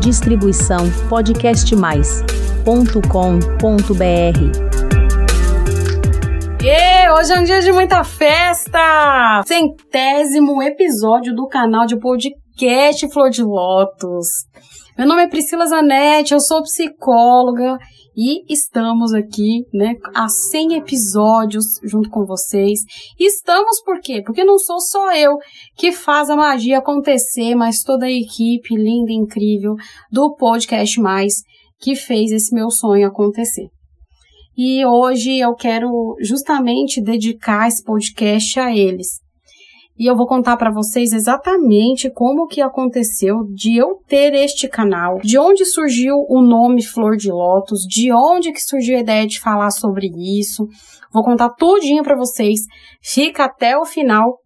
Distribuição podcastmais.com.br. E hoje é um dia de muita festa! Centésimo episódio do canal de podcast Flor de Lótus. Meu nome é Priscila Zanetti, eu sou psicóloga e estamos aqui, né, há 100 episódios junto com vocês. Estamos por quê? Porque não sou só eu que faz a magia acontecer, mas toda a equipe linda e incrível do Podcast Mais que fez esse meu sonho acontecer. E hoje eu quero justamente dedicar esse podcast a eles e eu vou contar para vocês exatamente como que aconteceu de eu ter este canal, de onde surgiu o nome Flor de Lótus, de onde que surgiu a ideia de falar sobre isso. Vou contar tudinho para vocês. Fica até o final,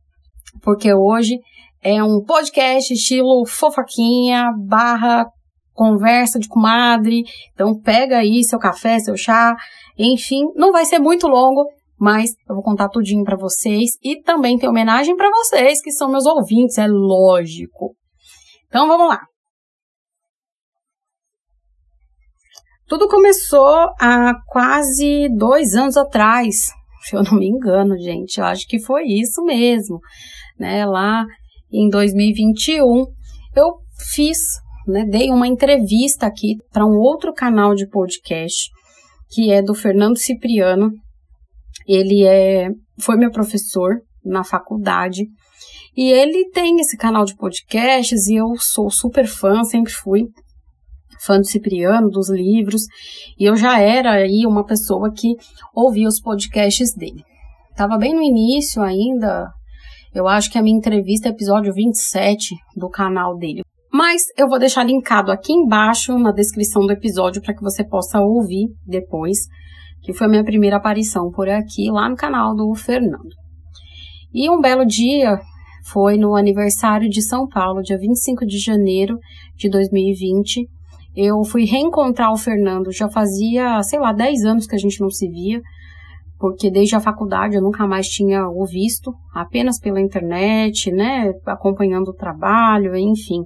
porque hoje é um podcast estilo fofoquinha barra conversa de comadre. Então pega aí seu café, seu chá, enfim, não vai ser muito longo, mas eu vou contar tudinho para vocês e também tem homenagem para vocês que são meus ouvintes, é lógico. Então vamos lá. Tudo começou há quase dois anos atrás, se eu não me engano, gente. Eu acho que foi isso mesmo, né? Lá em 2021, eu fiz, né? Dei uma entrevista aqui para um outro canal de podcast que é do Fernando Cipriano, ele é, foi meu professor na faculdade e ele tem esse canal de podcasts e eu sou super fã, sempre fui fã do Cipriano, dos livros, e eu já era aí uma pessoa que ouvia os podcasts dele. Tava bem no início ainda, eu acho que a minha entrevista é episódio 27 do canal dele. Mas eu vou deixar linkado aqui embaixo na descrição do episódio para que você possa ouvir depois que foi a minha primeira aparição por aqui, lá no canal do Fernando. E um belo dia foi no aniversário de São Paulo, dia 25 de janeiro de 2020. Eu fui reencontrar o Fernando, já fazia, sei lá, 10 anos que a gente não se via, porque desde a faculdade eu nunca mais tinha o visto, apenas pela internet, né, acompanhando o trabalho, enfim.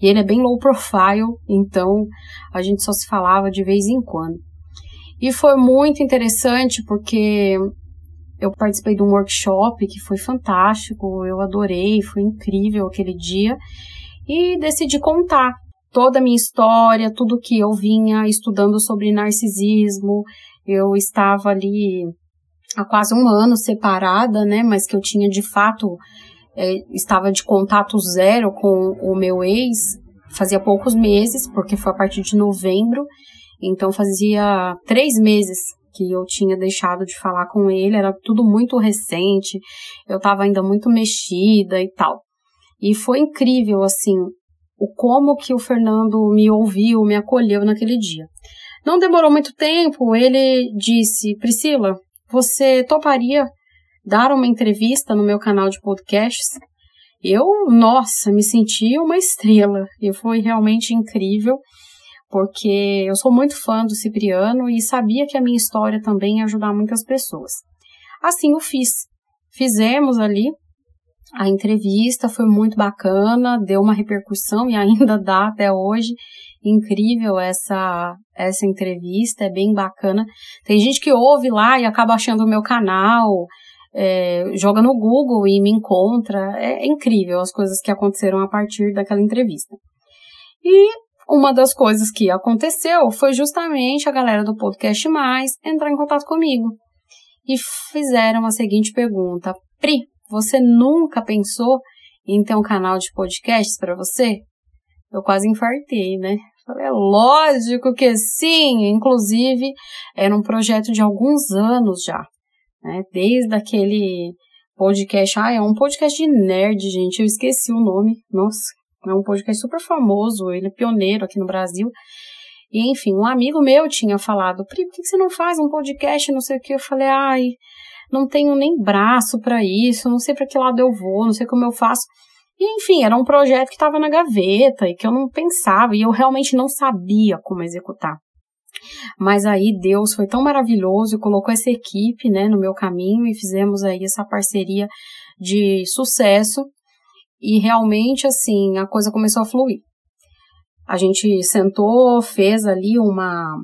E ele é bem low profile, então a gente só se falava de vez em quando. E foi muito interessante porque eu participei de um workshop que foi fantástico, eu adorei, foi incrível aquele dia. E decidi contar toda a minha história, tudo que eu vinha estudando sobre narcisismo. Eu estava ali há quase um ano separada, né, mas que eu tinha de fato é, estava de contato zero com o meu ex. Fazia poucos meses, porque foi a partir de novembro então fazia três meses que eu tinha deixado de falar com ele, era tudo muito recente, eu estava ainda muito mexida e tal. E foi incrível, assim, o como que o Fernando me ouviu, me acolheu naquele dia. Não demorou muito tempo, ele disse: Priscila, você toparia dar uma entrevista no meu canal de podcasts? Eu, nossa, me senti uma estrela e foi realmente incrível porque eu sou muito fã do Cipriano e sabia que a minha história também ia ajudar muitas pessoas. Assim o fiz. Fizemos ali a entrevista, foi muito bacana, deu uma repercussão e ainda dá até hoje. Incrível essa essa entrevista, é bem bacana. Tem gente que ouve lá e acaba achando o meu canal, é, joga no Google e me encontra. É, é incrível as coisas que aconteceram a partir daquela entrevista. E uma das coisas que aconteceu foi justamente a galera do Podcast Mais entrar em contato comigo e fizeram a seguinte pergunta: Pri, você nunca pensou em ter um canal de podcasts para você? Eu quase infartei, né? Falei, é lógico que sim, inclusive era um projeto de alguns anos já, né? Desde aquele podcast, ah, é um podcast de nerd, gente, eu esqueci o nome, nossa, é um podcast super famoso, ele é pioneiro aqui no Brasil. E, enfim, um amigo meu tinha falado, Pri, por que você não faz um podcast, não sei o que? Eu falei, ai, não tenho nem braço para isso, não sei para que lado eu vou, não sei como eu faço. E, enfim, era um projeto que estava na gaveta e que eu não pensava e eu realmente não sabia como executar. Mas aí Deus foi tão maravilhoso e colocou essa equipe, né, no meu caminho e fizemos aí essa parceria de sucesso e realmente, assim, a coisa começou a fluir. A gente sentou, fez ali uma,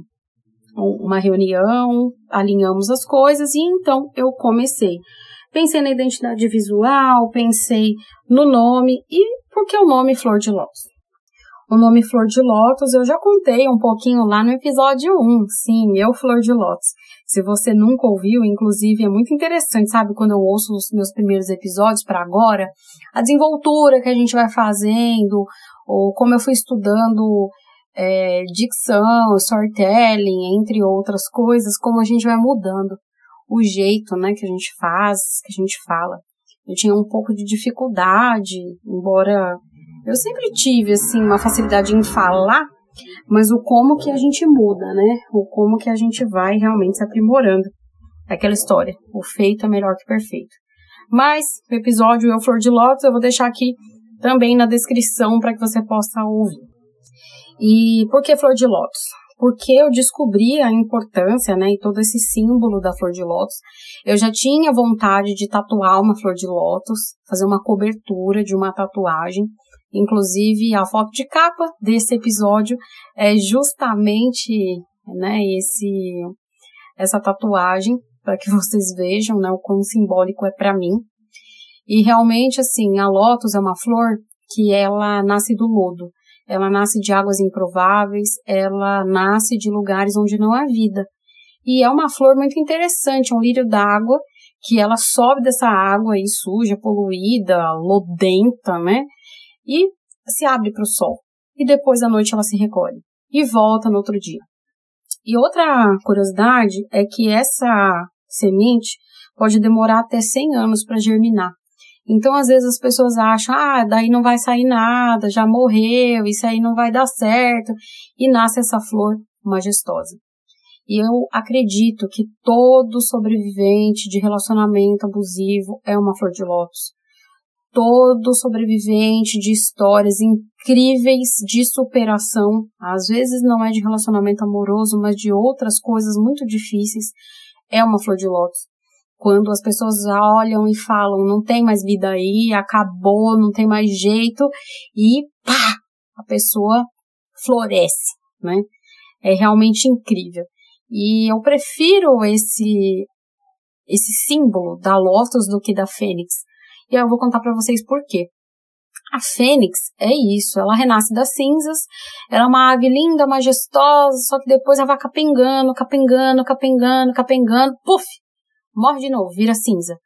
uma reunião, alinhamos as coisas e então eu comecei. Pensei na identidade visual, pensei no nome e por que o nome Flor de Lótus? O nome Flor de Lótus eu já contei um pouquinho lá no episódio 1. Sim, eu Flor de Lótus. Se você nunca ouviu, inclusive é muito interessante, sabe, quando eu ouço os meus primeiros episódios para agora, a desenvoltura que a gente vai fazendo, ou como eu fui estudando é, dicção, storytelling, entre outras coisas, como a gente vai mudando o jeito, né, que a gente faz, que a gente fala. Eu tinha um pouco de dificuldade, embora eu sempre tive, assim, uma facilidade em falar, mas o como que a gente muda, né? O como que a gente vai realmente se aprimorando. É aquela história, o feito é melhor que o perfeito. Mas o episódio Eu Flor de Lótus eu vou deixar aqui também na descrição para que você possa ouvir. E por que Flor de Lótus? Porque eu descobri a importância, né, e todo esse símbolo da flor de lótus. Eu já tinha vontade de tatuar uma flor de lótus, fazer uma cobertura de uma tatuagem, Inclusive, a foto de capa desse episódio é justamente né, esse, essa tatuagem, para que vocês vejam né, o quão simbólico é para mim. E realmente, assim, a lótus é uma flor que ela nasce do lodo. Ela nasce de águas improváveis, ela nasce de lugares onde não há vida. E é uma flor muito interessante, é um lírio d'água que ela sobe dessa água aí suja, poluída, lodenta, né? E se abre para o sol. E depois à noite ela se recolhe e volta no outro dia. E outra curiosidade é que essa semente pode demorar até 100 anos para germinar. Então, às vezes as pessoas acham, ah, daí não vai sair nada, já morreu, isso aí não vai dar certo, e nasce essa flor majestosa. E eu acredito que todo sobrevivente de relacionamento abusivo é uma flor de lótus todo sobrevivente de histórias incríveis de superação, às vezes não é de relacionamento amoroso, mas de outras coisas muito difíceis, é uma flor de lótus. Quando as pessoas olham e falam, não tem mais vida aí, acabou, não tem mais jeito, e pá, a pessoa floresce, né? É realmente incrível. E eu prefiro esse esse símbolo da Lotus do que da Fênix, e eu vou contar para vocês por quê. A fênix é isso, ela renasce das cinzas, ela é uma ave linda, majestosa, só que depois ela vai capengando, capengando, capengando, capengando, puf, morre de novo, vira cinza.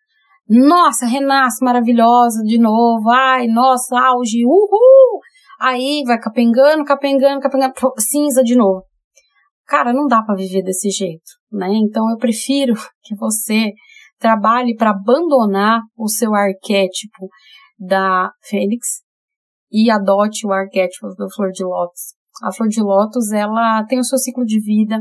Nossa, renasce maravilhosa de novo, ai, nossa, auge, uhul! Aí vai capengando, capengando, capengando, cinza de novo. Cara, não dá para viver desse jeito, né? Então eu prefiro que você trabalhe para abandonar o seu arquétipo da Fênix e adote o arquétipo da Flor de Lótus. A Flor de Lótus, ela tem o seu ciclo de vida,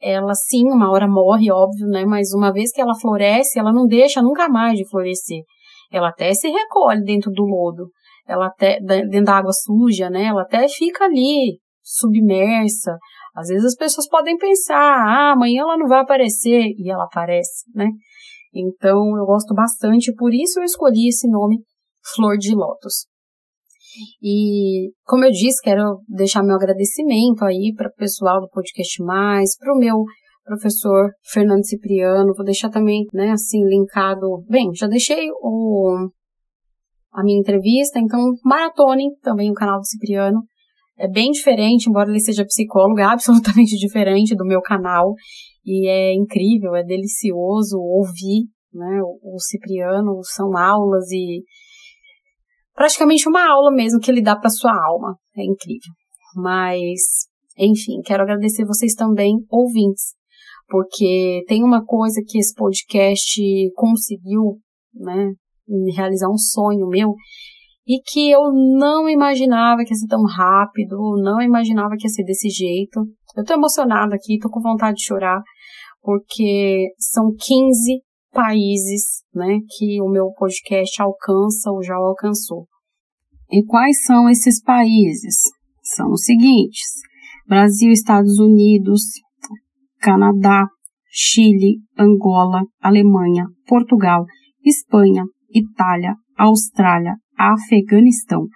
ela sim, uma hora morre, óbvio, né? Mas uma vez que ela floresce, ela não deixa nunca mais de florescer. Ela até se recolhe dentro do lodo, ela até dentro da água suja, né? Ela até fica ali submersa. Às vezes as pessoas podem pensar, ah, amanhã ela não vai aparecer e ela aparece, né? Então eu gosto bastante, por isso eu escolhi esse nome Flor de Lótus. E, como eu disse, quero deixar meu agradecimento aí para o pessoal do Podcast Mais, para o meu professor Fernando Cipriano, vou deixar também, né, assim, linkado. Bem, já deixei o, a minha entrevista, então maratone também o canal do Cipriano. É bem diferente, embora ele seja psicólogo, é absolutamente diferente do meu canal. E é incrível, é delicioso ouvir né, o, Cipriano, são aulas e praticamente uma aula mesmo que ele dá para sua alma. É incrível. Mas, enfim, quero agradecer vocês também, ouvintes, porque tem uma coisa que esse podcast conseguiu, né, realizar um sonho meu e que eu não imaginava que ia ser tão rápido, não imaginava que ia ser desse jeito. Eu tô emocionada aqui, tô com vontade de chorar, porque são 15 países, né, que o meu podcast alcança ou já alcançou. E quais são esses países? São os seguintes: Brasil, Estados Unidos, Canadá, Chile, Angola, Alemanha, Portugal, Espanha, Itália, Austrália, Afeganistão,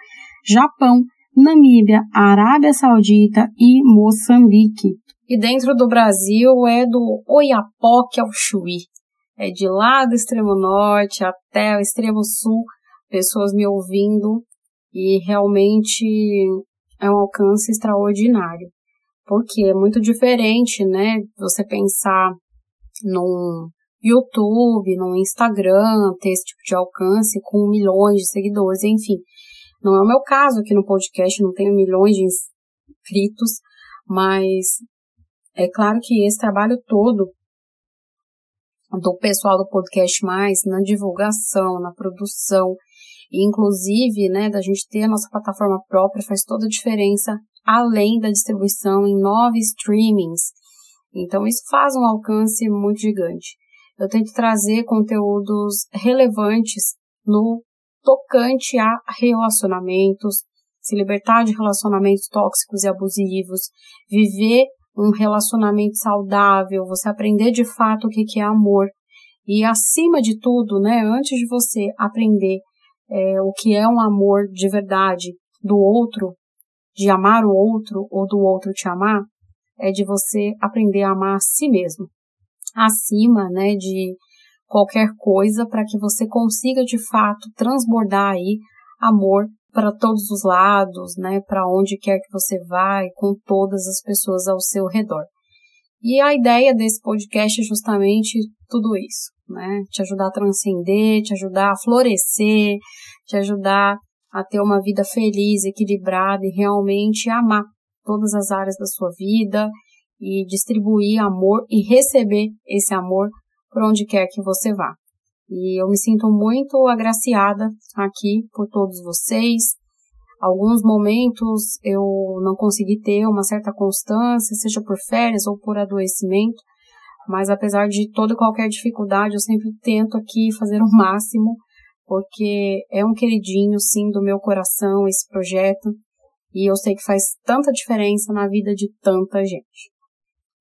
Japão, Namíbia, Arábia Saudita e Moçambique. E dentro do Brasil é do Oiapoque ao Chuí. É de lá do extremo norte até o extremo sul, pessoas me ouvindo e realmente é um alcance extraordinário. Porque é muito diferente, né? Você pensar num YouTube, no Instagram, ter esse tipo de alcance com milhões de seguidores, enfim. Não é o meu caso aqui no podcast, não tenho milhões de inscritos, mas é claro que esse trabalho todo do pessoal do podcast mais na divulgação, na produção, e inclusive, né, da gente ter a nossa plataforma própria faz toda a diferença, além da distribuição em nove streamings. Então isso faz um alcance muito gigante. Eu tento trazer conteúdos relevantes no tocante a relacionamentos, se libertar de relacionamentos tóxicos e abusivos, viver um relacionamento saudável, você aprender de fato o que é amor. E acima de tudo, né, antes de você aprender é, o que é um amor de verdade do outro, de amar o outro ou do outro te amar, é de você aprender a amar a si mesmo. Acima, né, de qualquer coisa para que você consiga de fato transbordar aí amor para todos os lados, né, para onde quer que você vá e com todas as pessoas ao seu redor. E a ideia desse podcast é justamente tudo isso, né? Te ajudar a transcender, te ajudar a florescer, te ajudar a ter uma vida feliz, equilibrada e realmente amar todas as áreas da sua vida e distribuir amor e receber esse amor por onde quer que você vá. E eu me sinto muito agraciada aqui por todos vocês. Alguns momentos eu não consegui ter uma certa constância, seja por férias ou por adoecimento, mas apesar de toda e qualquer dificuldade, eu sempre tento aqui fazer o máximo, porque é um queridinho, sim, do meu coração esse projeto, e eu sei que faz tanta diferença na vida de tanta gente.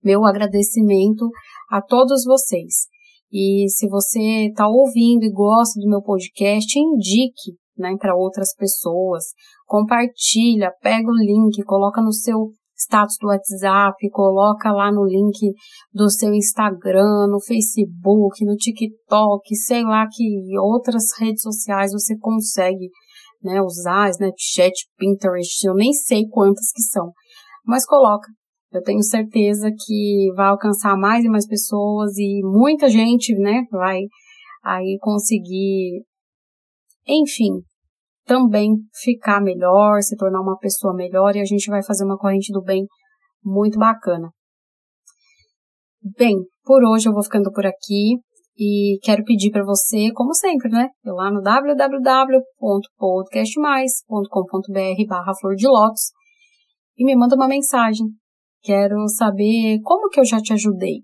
Meu agradecimento a todos vocês. E se você está ouvindo e gosta do meu podcast, indique né, para outras pessoas, compartilha, pega o link, coloca no seu status do WhatsApp, coloca lá no link do seu Instagram, no Facebook, no TikTok, sei lá que outras redes sociais você consegue né, usar, Snapchat, Pinterest, eu nem sei quantas que são, mas coloca, eu tenho certeza que vai alcançar mais e mais pessoas e muita gente, né, vai aí conseguir, enfim, também ficar melhor, se tornar uma pessoa melhor e a gente vai fazer uma corrente do bem muito bacana. Bem, por hoje eu vou ficando por aqui e quero pedir para você, como sempre, né, ir lá no www.podcastmais.com.br barra flor de lótus e me manda uma mensagem Quero saber como que eu já te ajudei.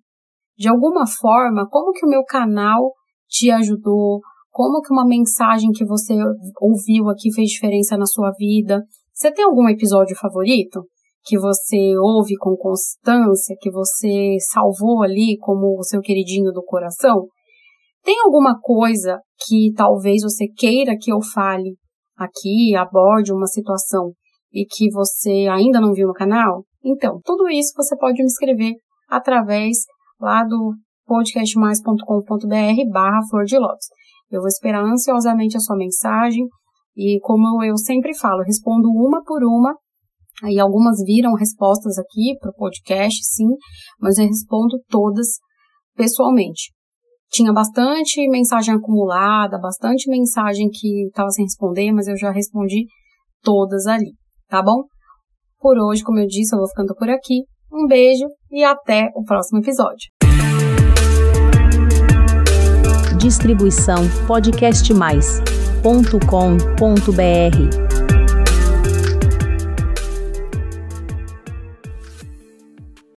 De alguma forma, como que o meu canal te ajudou, como que uma mensagem que você ouviu aqui fez diferença na sua vida. Você tem algum episódio favorito que você ouve com constância, que você salvou ali como o seu queridinho do coração? Tem alguma coisa que talvez você queira que eu fale aqui, aborde uma situação e que você ainda não viu no canal? Então, tudo isso você pode me escrever através lá do podcastmais.com.br barra flor de lótus. Eu vou esperar ansiosamente a sua mensagem e como eu sempre falo, respondo uma por uma. Aí algumas viram respostas aqui para o podcast, sim, mas eu respondo todas pessoalmente. Tinha bastante mensagem acumulada, bastante mensagem que estava sem responder, mas eu já respondi todas ali, tá bom? Por hoje, como eu disse, eu vou ficando por aqui. Um beijo e até o próximo episódio. Distribuição podcastmais.com.br